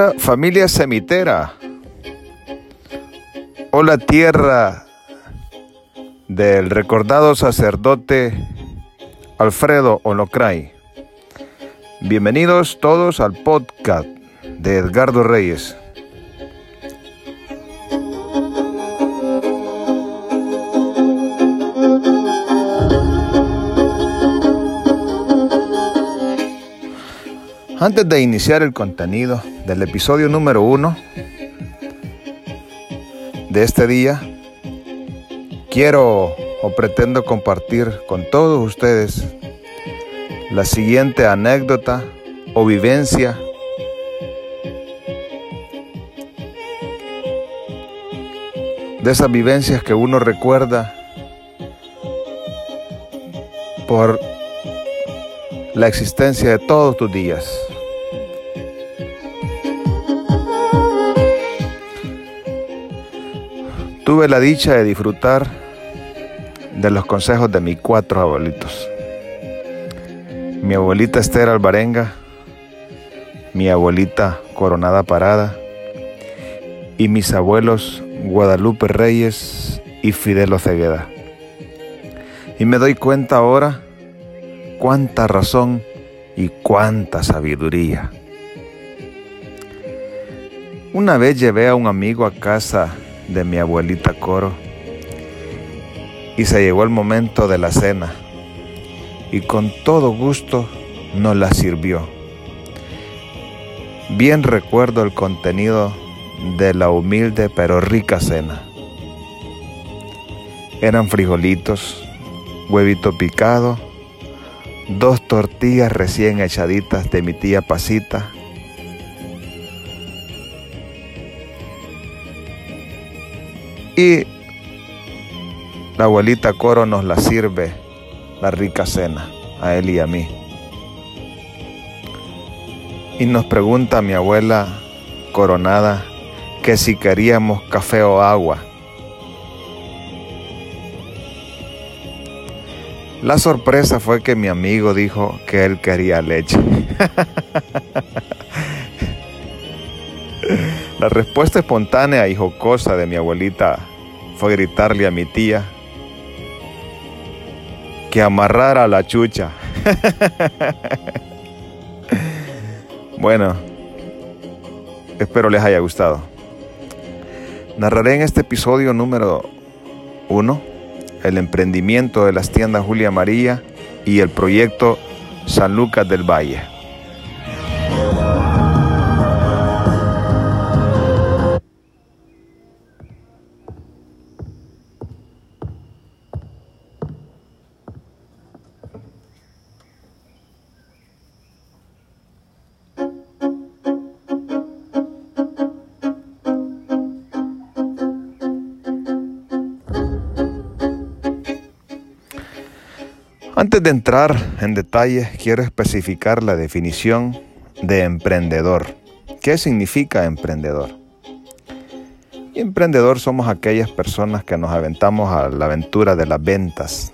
Hola familia semitera. Hola tierra del recordado sacerdote Alfredo Olocray. Bienvenidos todos al podcast de Edgardo Reyes. Antes de iniciar el contenido del episodio número uno de este día, quiero o pretendo compartir con todos ustedes la siguiente anécdota o vivencia de esas vivencias que uno recuerda por la existencia de todos tus días. Tuve la dicha de disfrutar de los consejos de mis cuatro abuelitos. Mi abuelita Esther Alvarenga, mi abuelita Coronada Parada y mis abuelos Guadalupe Reyes y Fidel Cegueda. Y me doy cuenta ahora cuánta razón y cuánta sabiduría. Una vez llevé a un amigo a casa de mi abuelita Coro y se llegó el momento de la cena y con todo gusto nos la sirvió. Bien recuerdo el contenido de la humilde pero rica cena. Eran frijolitos, huevito picado, dos tortillas recién echaditas de mi tía Pasita, y la abuelita Coro nos la sirve la rica cena a él y a mí. Y nos pregunta mi abuela Coronada que si queríamos café o agua. La sorpresa fue que mi amigo dijo que él quería leche. La respuesta espontánea y jocosa de mi abuelita fue gritarle a mi tía que amarrara la chucha. bueno, espero les haya gustado. Narraré en este episodio número uno el emprendimiento de las tiendas Julia María y el proyecto San Lucas del Valle. Antes de entrar en detalles, quiero especificar la definición de emprendedor. ¿Qué significa emprendedor? emprendedor somos aquellas personas que nos aventamos a la aventura de las ventas,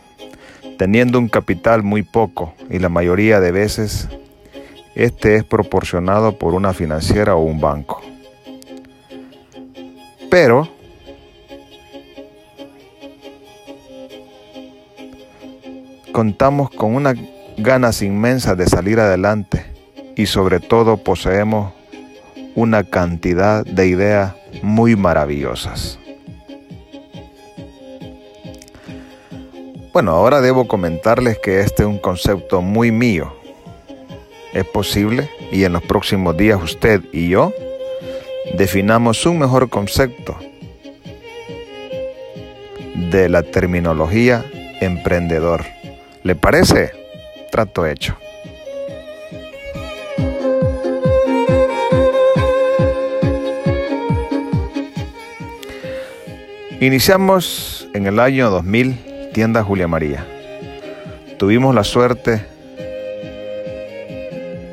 teniendo un capital muy poco y la mayoría de veces este es proporcionado por una financiera o un banco. Pero contamos con unas ganas inmensas de salir adelante y sobre todo poseemos una cantidad de ideas muy maravillosas. Bueno, ahora debo comentarles que este es un concepto muy mío. Es posible y en los próximos días usted y yo definamos un mejor concepto de la terminología emprendedor. ¿Le parece? Trato hecho. Iniciamos en el año 2000 tienda Julia María. Tuvimos la suerte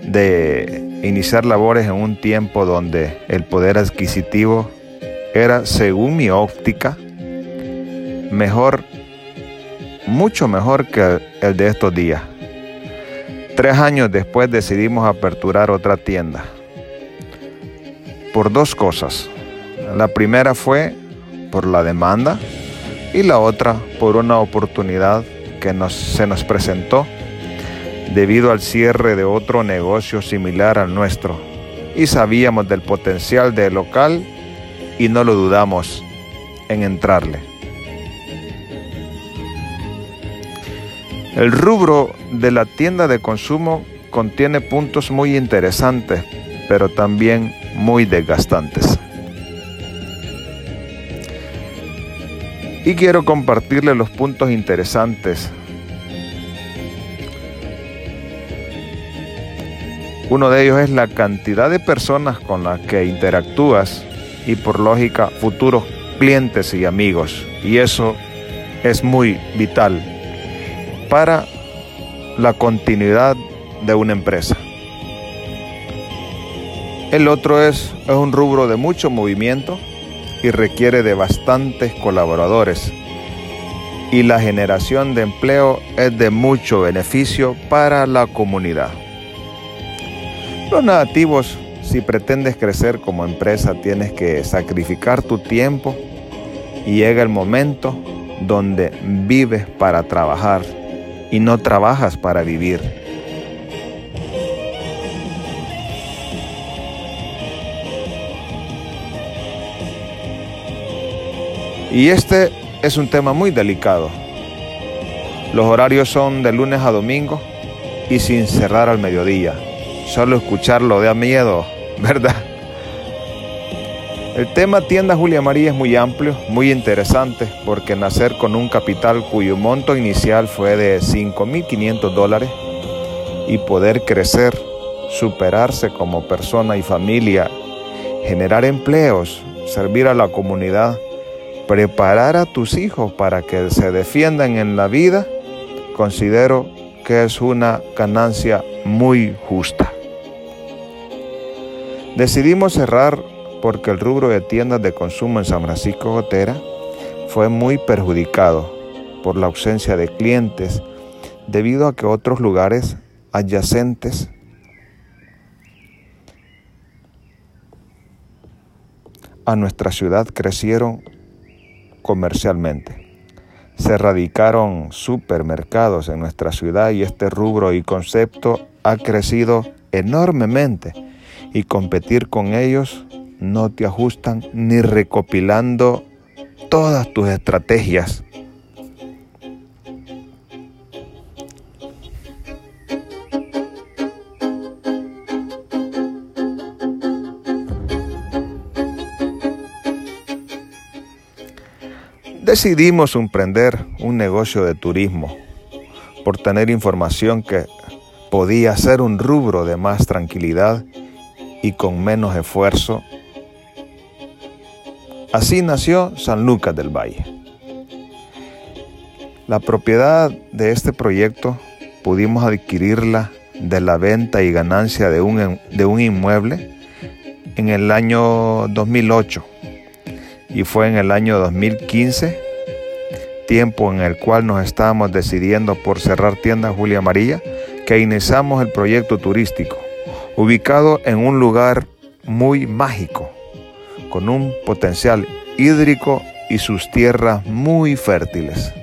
de iniciar labores en un tiempo donde el poder adquisitivo era, según mi óptica, mejor mucho mejor que el de estos días. Tres años después decidimos aperturar otra tienda. por dos cosas. La primera fue por la demanda y la otra por una oportunidad que se nos presentó debido al cierre de otro negocio similar al nuestro. Y sabíamos del potencial del local y no lo dudamos en entrarle. El rubro de la tienda de consumo contiene puntos muy interesantes, pero también muy desgastantes. Y quiero compartirle los puntos interesantes. Uno de ellos es la cantidad de personas con las que interactúas y por lógica futuros clientes y amigos. Y eso es muy vital para la continuidad de una empresa. El otro es, es un rubro de mucho movimiento y requiere de bastantes colaboradores. Y la generación de empleo es de mucho beneficio para la comunidad. Los negativos, si pretendes crecer como empresa, tienes que sacrificar tu tiempo y llega el momento donde vives para trabajar y no trabajas para vivir. Y este es un tema muy delicado. Los horarios son de lunes a domingo y sin cerrar al mediodía. Solo escucharlo da miedo, ¿verdad? El tema tienda Julia María es muy amplio, muy interesante, porque nacer con un capital cuyo monto inicial fue de 5.500 dólares y poder crecer, superarse como persona y familia, generar empleos, servir a la comunidad, preparar a tus hijos para que se defiendan en la vida, considero que es una ganancia muy justa. Decidimos cerrar porque el rubro de tiendas de consumo en San Francisco Gotera fue muy perjudicado por la ausencia de clientes debido a que otros lugares adyacentes a nuestra ciudad crecieron comercialmente. Se radicaron supermercados en nuestra ciudad y este rubro y concepto ha crecido enormemente y competir con ellos no te ajustan ni recopilando todas tus estrategias Decidimos emprender un negocio de turismo por tener información que podía ser un rubro de más tranquilidad y con menos esfuerzo. Así nació San Lucas del Valle. La propiedad de este proyecto pudimos adquirirla de la venta y ganancia de un, de un inmueble en el año 2008 y fue en el año 2015, tiempo en el cual nos estábamos decidiendo por cerrar tienda Julia María, que iniciamos el proyecto turístico, ubicado en un lugar muy mágico, con un potencial hídrico y sus tierras muy fértiles.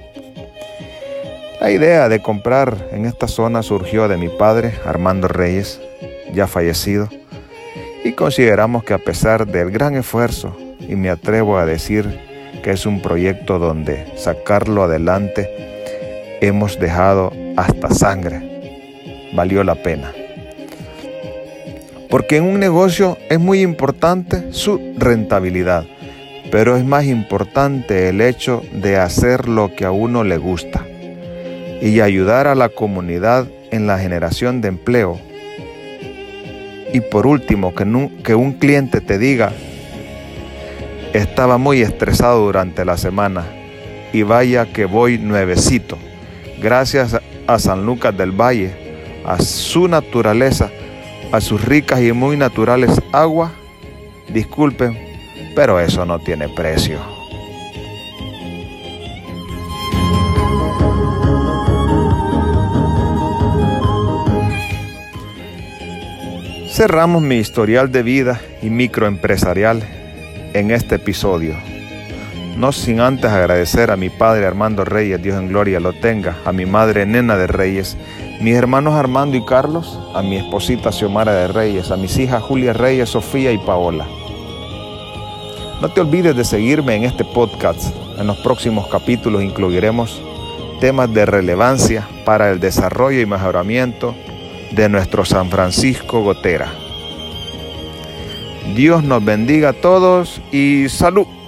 La idea de comprar en esta zona surgió de mi padre, Armando Reyes, ya fallecido, y consideramos que a pesar del gran esfuerzo y me atrevo a decir que es un proyecto donde sacarlo adelante hemos dejado hasta sangre. Valió la pena. Porque en un negocio es muy importante su rentabilidad, pero es más importante el hecho de hacer lo que a uno le gusta y ayudar a la comunidad en la generación de empleo. Y por último, que, que un cliente te diga, estaba muy estresado durante la semana y vaya que voy nuevecito. Gracias a San Lucas del Valle, a su naturaleza, a sus ricas y muy naturales aguas. Disculpen, pero eso no tiene precio. Cerramos mi historial de vida y microempresarial en este episodio. No sin antes agradecer a mi padre Armando Reyes, Dios en gloria lo tenga, a mi madre Nena de Reyes, mis hermanos Armando y Carlos, a mi esposita Xiomara de Reyes, a mis hijas Julia Reyes, Sofía y Paola. No te olvides de seguirme en este podcast. En los próximos capítulos incluiremos temas de relevancia para el desarrollo y mejoramiento de nuestro San Francisco Gotera. Dios nos bendiga a todos y salud.